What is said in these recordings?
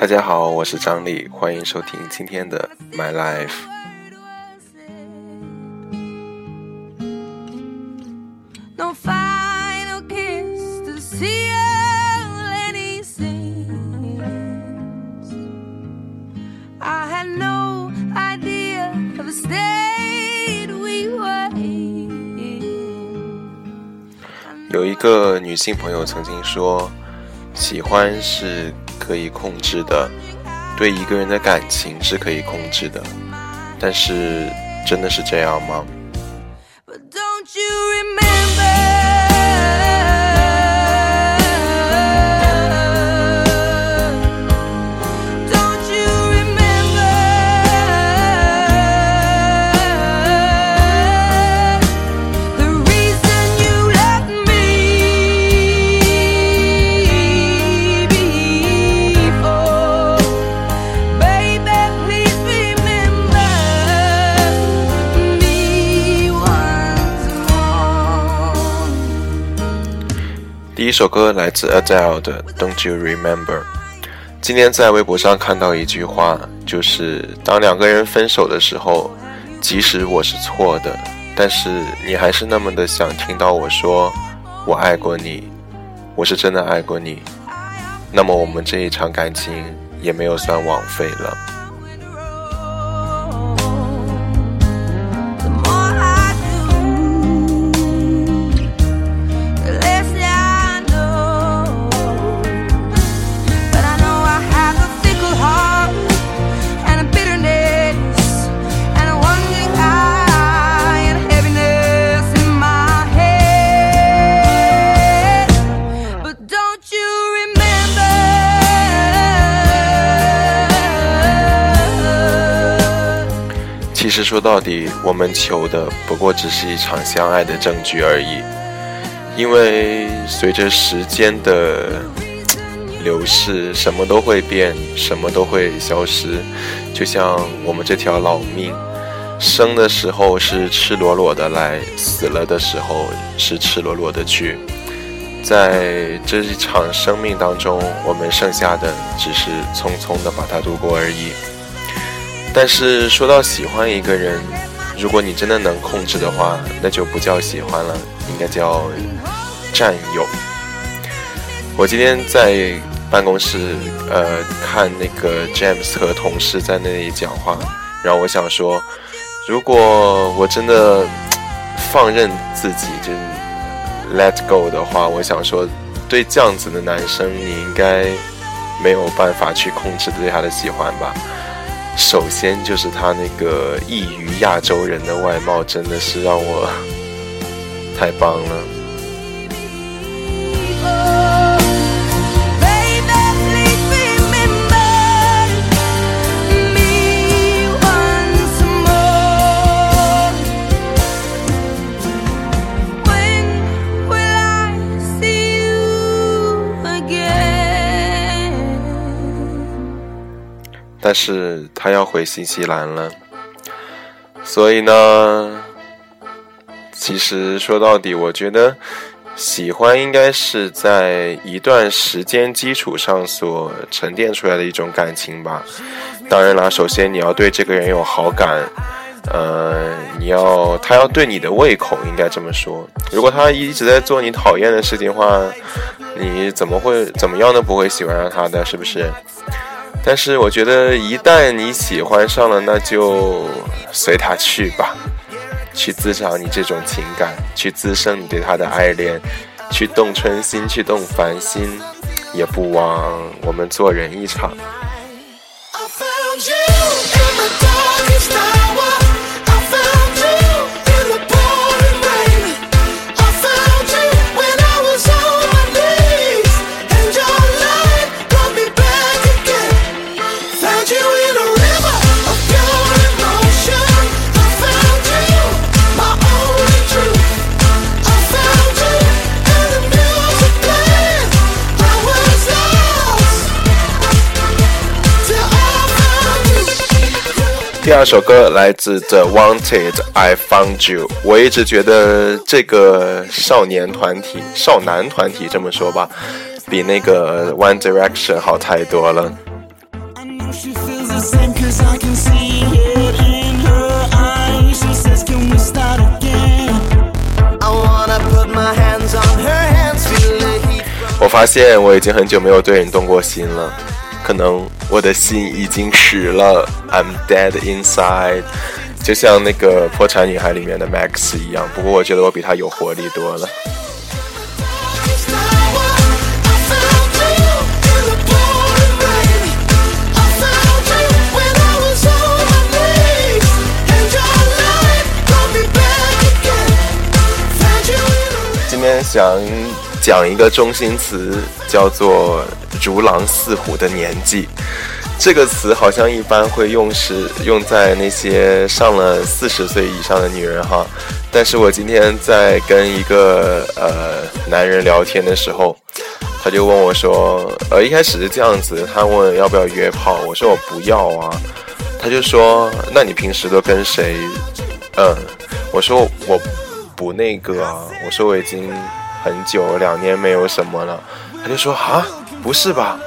大家好，我是张力，欢迎收听今天的 My Life。有一个女性朋友曾经说：“喜欢是可以控制的，对一个人的感情是可以控制的，但是真的是这样吗？”《一首歌来自 Adele 的《Don't You Remember》。今天在微博上看到一句话，就是当两个人分手的时候，即使我是错的，但是你还是那么的想听到我说“我爱过你”，我是真的爱过你，那么我们这一场感情也没有算枉费了。实说到底，我们求的不过只是一场相爱的证据而已。因为随着时间的流逝，什么都会变，什么都会消失。就像我们这条老命，生的时候是赤裸裸的来，死了的时候是赤裸裸的去。在这一场生命当中，我们剩下的只是匆匆的把它度过而已。但是说到喜欢一个人，如果你真的能控制的话，那就不叫喜欢了，应该叫占有。我今天在办公室，呃，看那个 James 和同事在那里讲话，然后我想说，如果我真的放任自己，就 let go 的话，我想说，对这样子的男生，你应该没有办法去控制对他的喜欢吧。首先就是他那个异于亚洲人的外貌，真的是让我太棒了。但是他要回新西兰了，所以呢，其实说到底，我觉得喜欢应该是在一段时间基础上所沉淀出来的一种感情吧。当然啦，首先你要对这个人有好感，呃，你要他要对你的胃口，应该这么说。如果他一直在做你讨厌的事情的话，你怎么会怎么样都不会喜欢上他的，是不是？但是我觉得，一旦你喜欢上了，那就随他去吧，去滋长你这种情感，去滋生你对他的爱恋，去动春心，去动凡心，也不枉我们做人一场。第二首歌来自 The Wanted，I Found You。我一直觉得这个少年团体、少男团体这么说吧，比那个 One Direction 好太多了。我发现我已经很久没有对人动过心了，可能我的心已经死了，I'm dead inside，就像那个破产女孩里面的 Max 一样。不过我觉得我比他有活力多了。今天想讲一个中心词，叫做“如狼似虎”的年纪。这个词好像一般会用是用在那些上了四十岁以上的女人哈。但是我今天在跟一个呃男人聊天的时候，他就问我说：“呃，一开始是这样子，他问要不要约炮，我说我不要啊。他就说：那你平时都跟谁？嗯，我说我。”不那个啊！我说我已经很久两年没有什么了，他就说啊，不是吧？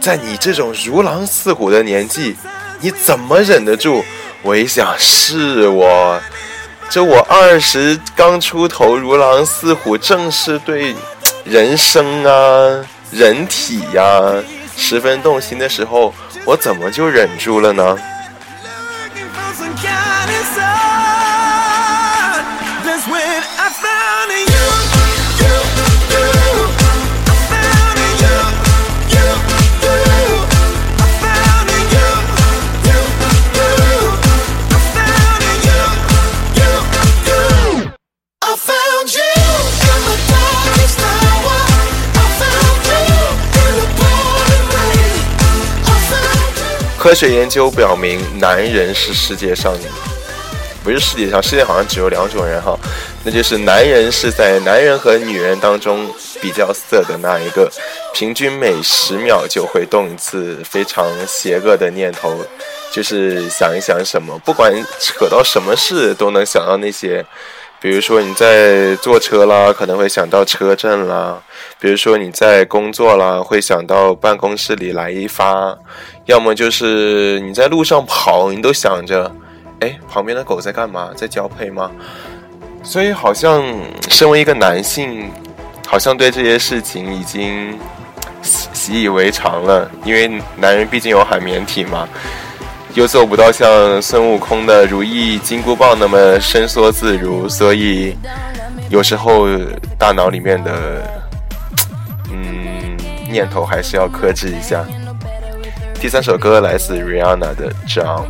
在你这种如狼似虎的年纪，你怎么忍得住？我一想，是我，这我二十刚出头，如狼似虎，正是对人生啊、人体呀十分动心的时候，我怎么就忍住了呢？科学研究表明，男人是世界上，不是世界上，世界好像只有两种人哈，那就是男人是在男人和女人当中比较色的那一个，平均每十秒就会动一次非常邪恶的念头，就是想一想什么，不管扯到什么事都能想到那些。比如说你在坐车啦，可能会想到车震啦；比如说你在工作啦，会想到办公室里来一发；要么就是你在路上跑，你都想着，哎，旁边的狗在干嘛？在交配吗？所以好像身为一个男性，好像对这些事情已经习以为常了，因为男人毕竟有海绵体嘛。又做不到像孙悟空的如意金箍棒那么伸缩自如，所以有时候大脑里面的嗯念头还是要克制一下。第三首歌来自 Rihanna 的 Jump。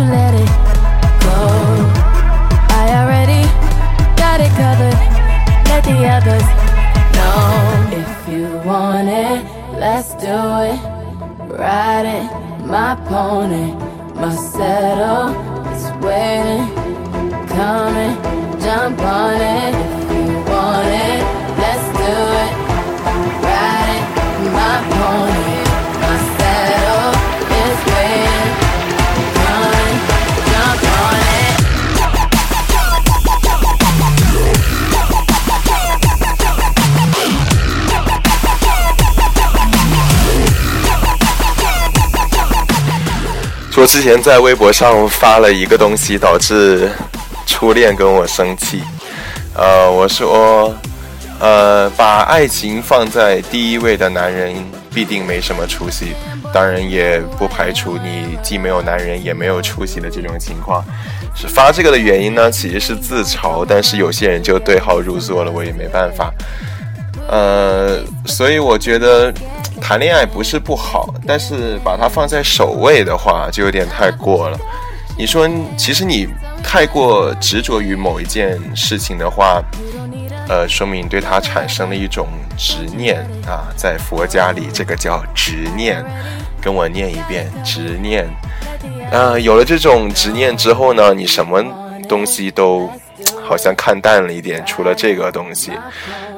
you let it go. I already got it covered. Let the others know. If you want it, let's do it. Ride it, my pony. My saddle is waiting. Coming, jump on it. If you want it, let's do it. Ride it, my pony. 我之前在微博上发了一个东西，导致初恋跟我生气。呃，我说，呃，把爱情放在第一位的男人必定没什么出息。当然，也不排除你既没有男人也没有出息的这种情况。是发这个的原因呢，其实是自嘲，但是有些人就对号入座了，我也没办法。呃，所以我觉得。谈恋爱不是不好，但是把它放在首位的话，就有点太过了。你说，其实你太过执着于某一件事情的话，呃，说明你对它产生了一种执念啊。在佛家里，这个叫执念。跟我念一遍，执念。呃，有了这种执念之后呢，你什么东西都好像看淡了一点，除了这个东西。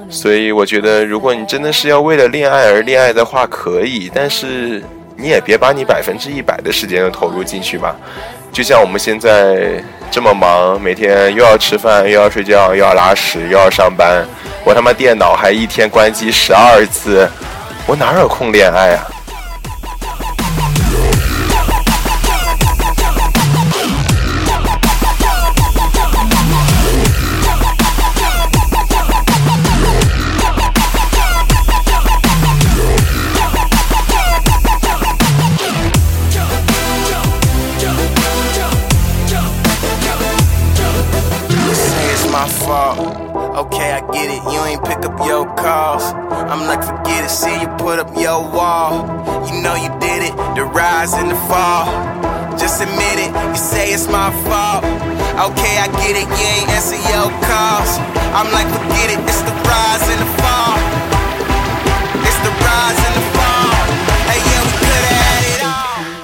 所以我觉得，如果你真的是要为了恋爱而恋爱的话，可以。但是你也别把你百分之一百的时间都投入进去吧。就像我们现在这么忙，每天又要吃饭，又要睡觉，又要拉屎，又要上班，我他妈电脑还一天关机十二次，我哪有空恋爱啊？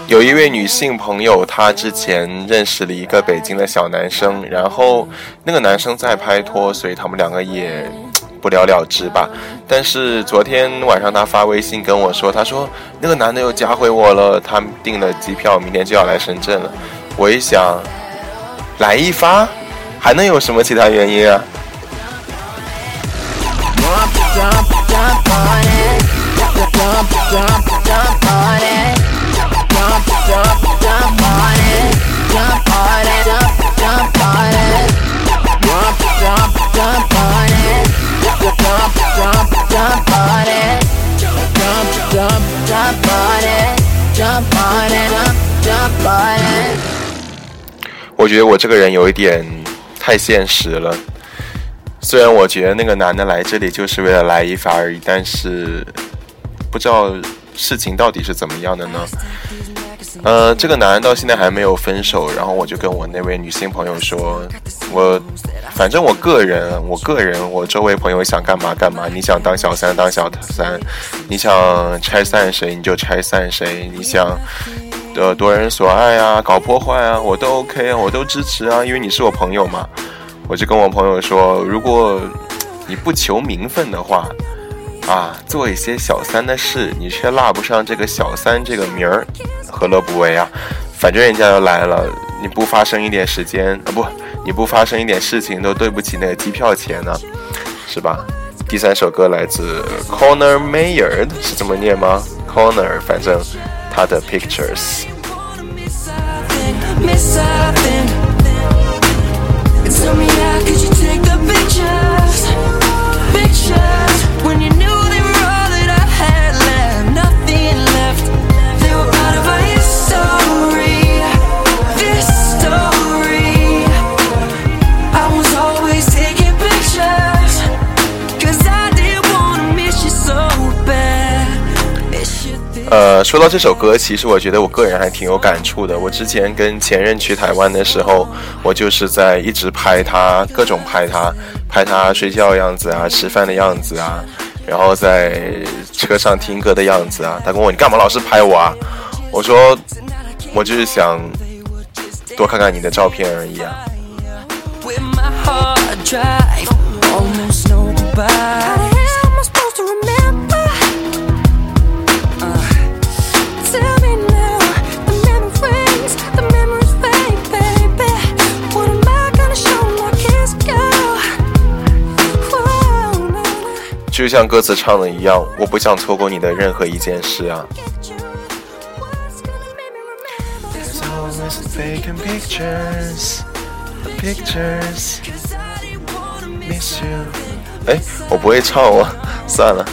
有一位女性朋友，她之前认识了一个北京的小男生，然后那个男生在拍拖，所以他们两个也不了了之吧。但是昨天晚上，她发微信跟我说，她说那个男的又加回我了，他订了机票，明天就要来深圳了。我一想，来一发，还能有什么其他原因啊？我觉得我这个人有一点太现实了。虽然我觉得那个男的来这里就是为了来一发而已，但是不知道事情到底是怎么样的呢？呃，这个男人到现在还没有分手，然后我就跟我那位女性朋友说，我反正我个人，我个人，我周围朋友想干嘛干嘛，你想当小三当小三，你想拆散谁你就拆散谁，你想呃夺人所爱啊，搞破坏啊，我都 OK 啊，我都支持啊，因为你是我朋友嘛。我就跟我朋友说，如果你不求名分的话。啊，做一些小三的事，你却落不上这个小三这个名儿，何乐不为啊？反正人家要来了，你不发生一点时间啊，不，你不发生一点事情，都对不起那个机票钱呢，是吧？第三首歌来自 Corner Mayer，是这么念吗？Corner，反正他的 Pictures。呃，说到这首歌，其实我觉得我个人还挺有感触的。我之前跟前任去台湾的时候，我就是在一直拍他，各种拍他，拍他睡觉的样子啊，吃饭的样子啊，然后在车上听歌的样子啊。他跟我你干嘛老是拍我啊？我说我就是想多看看你的照片而已啊。就像歌词唱的一样，我不想错过你的任何一件事啊。哎，我不会唱哦，算了。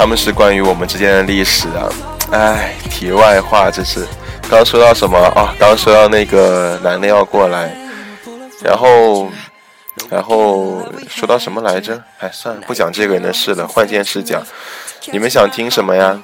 他们是关于我们之间的历史啊，哎，题外话，这是刚说到什么啊？刚说到那个男的要过来，然后，然后说到什么来着？哎，算了，不讲这个人的事了，换件事讲。你们想听什么呀？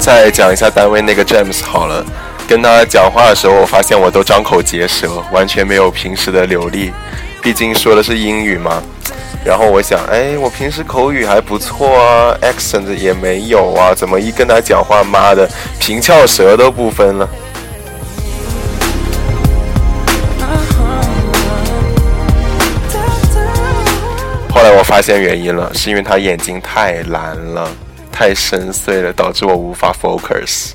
再讲一下单位那个 James 好了，跟他讲话的时候，我发现我都张口结舌，完全没有平时的流利，毕竟说的是英语嘛。然后我想，哎，我平时口语还不错啊，accent 也没有啊，怎么一跟他讲话，妈的，平翘舌都不分了。后来我发现原因了，是因为他眼睛太蓝了，太深邃了，导致我无法 focus。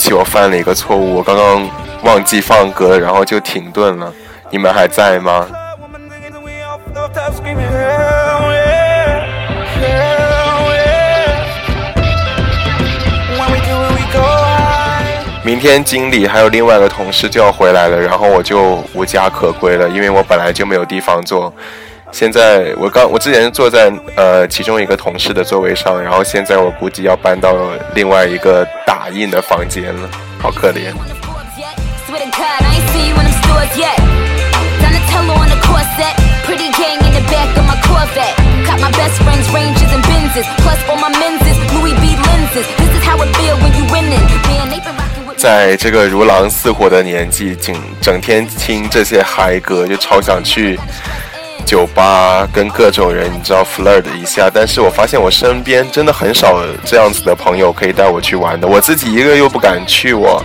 起，我犯了一个错误，我刚刚忘记放歌，然后就停顿了。你们还在吗？明天经理还有另外一个同事就要回来了，然后我就无家可归了，因为我本来就没有地方坐。现在我刚我之前坐在呃其中一个同事的座位上，然后现在我估计要搬到另外一个打印的房间了，好可怜。在这个如狼似虎的年纪，整整天听这些嗨歌，就超想去酒吧跟各种人，你知道 flirt 一下。但是我发现我身边真的很少这样子的朋友可以带我去玩的，我自己一个又不敢去我。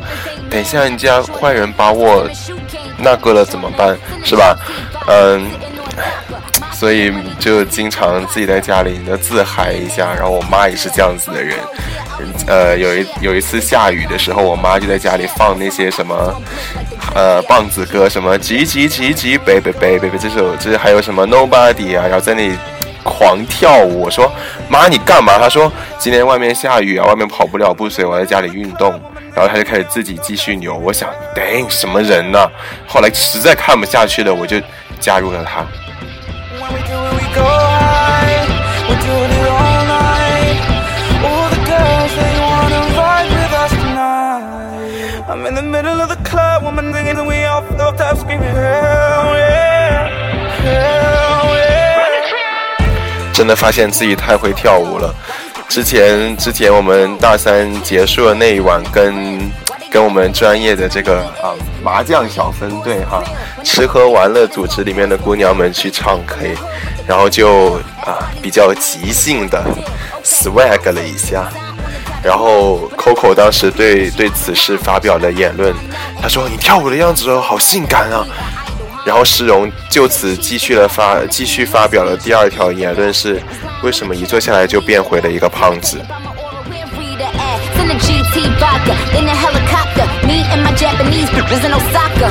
等一下人家坏人把我那个了怎么办？是吧？嗯。所以就经常自己在家里就自嗨一下，然后我妈也是这样子的人，呃，有一有一次下雨的时候，我妈就在家里放那些什么，呃，棒子歌，什么急急急急 baby baby baby 这首，这还有什么 nobody 啊，然后在那里狂跳舞。我说妈你干嘛？她说今天外面下雨啊，外面跑不了步，所以我在家里运动。然后她就开始自己继续扭。我想，dang 什么人呢、后来实在看不下去了，我就加入了她。go high. We're doing it all night. All the girls, they wanna ride with us tonight. I'm in the middle of the club, woman thinking that we off the top, screaming hell yeah, hell yeah. 真的发现自己太会跳舞了。之前之前我们大三结束的那一晚跟， 跟我们专业的这个啊麻将小分队哈，吃喝玩乐组织里面的姑娘们去唱 K，然后就啊比较即兴的 swag 了一下。然后 Coco 当时对对此事发表了言论，他说：“你跳舞的样子，好性感啊！”然后诗荣就此继续了发继续发表了第二条言论是：为什么一坐下来就变回了一个胖子？We're free to act. Send a GT vodka in a helicopter. Me and my Japanese was in Osaka.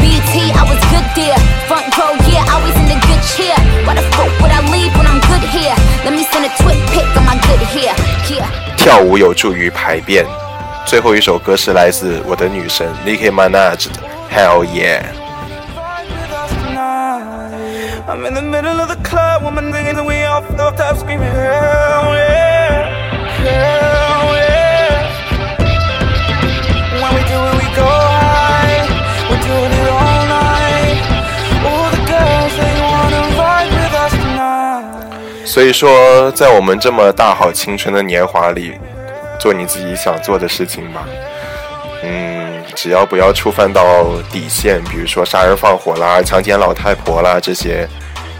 BT, I was good there. Front row, yeah, always in the good cheer. Why the fuck would I leave when I'm good here? Let me send a twit pic on my good hair. Yeah. 跳舞有助于排便。最后一首歌是来自我的女神 Nicki Minaj 的 Hell Yeah。 Ride with us tonight. I'm in the middle of the club, woman thinking that we off the top, screaming hell 所以说，在我们这么大好青春的年华里，做你自己想做的事情吧。嗯，只要不要触犯到底线，比如说杀人放火啦、强奸老太婆啦这些，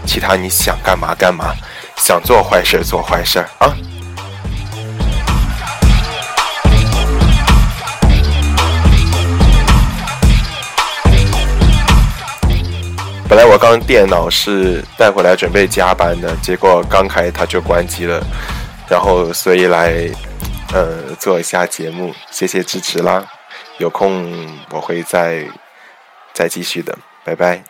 其他你想干嘛干嘛，想做坏事做坏事啊。本来我刚电脑是带回来准备加班的，结果刚开它就关机了，然后所以来呃做一下节目，谢谢支持啦，有空我会再再继续的，拜拜。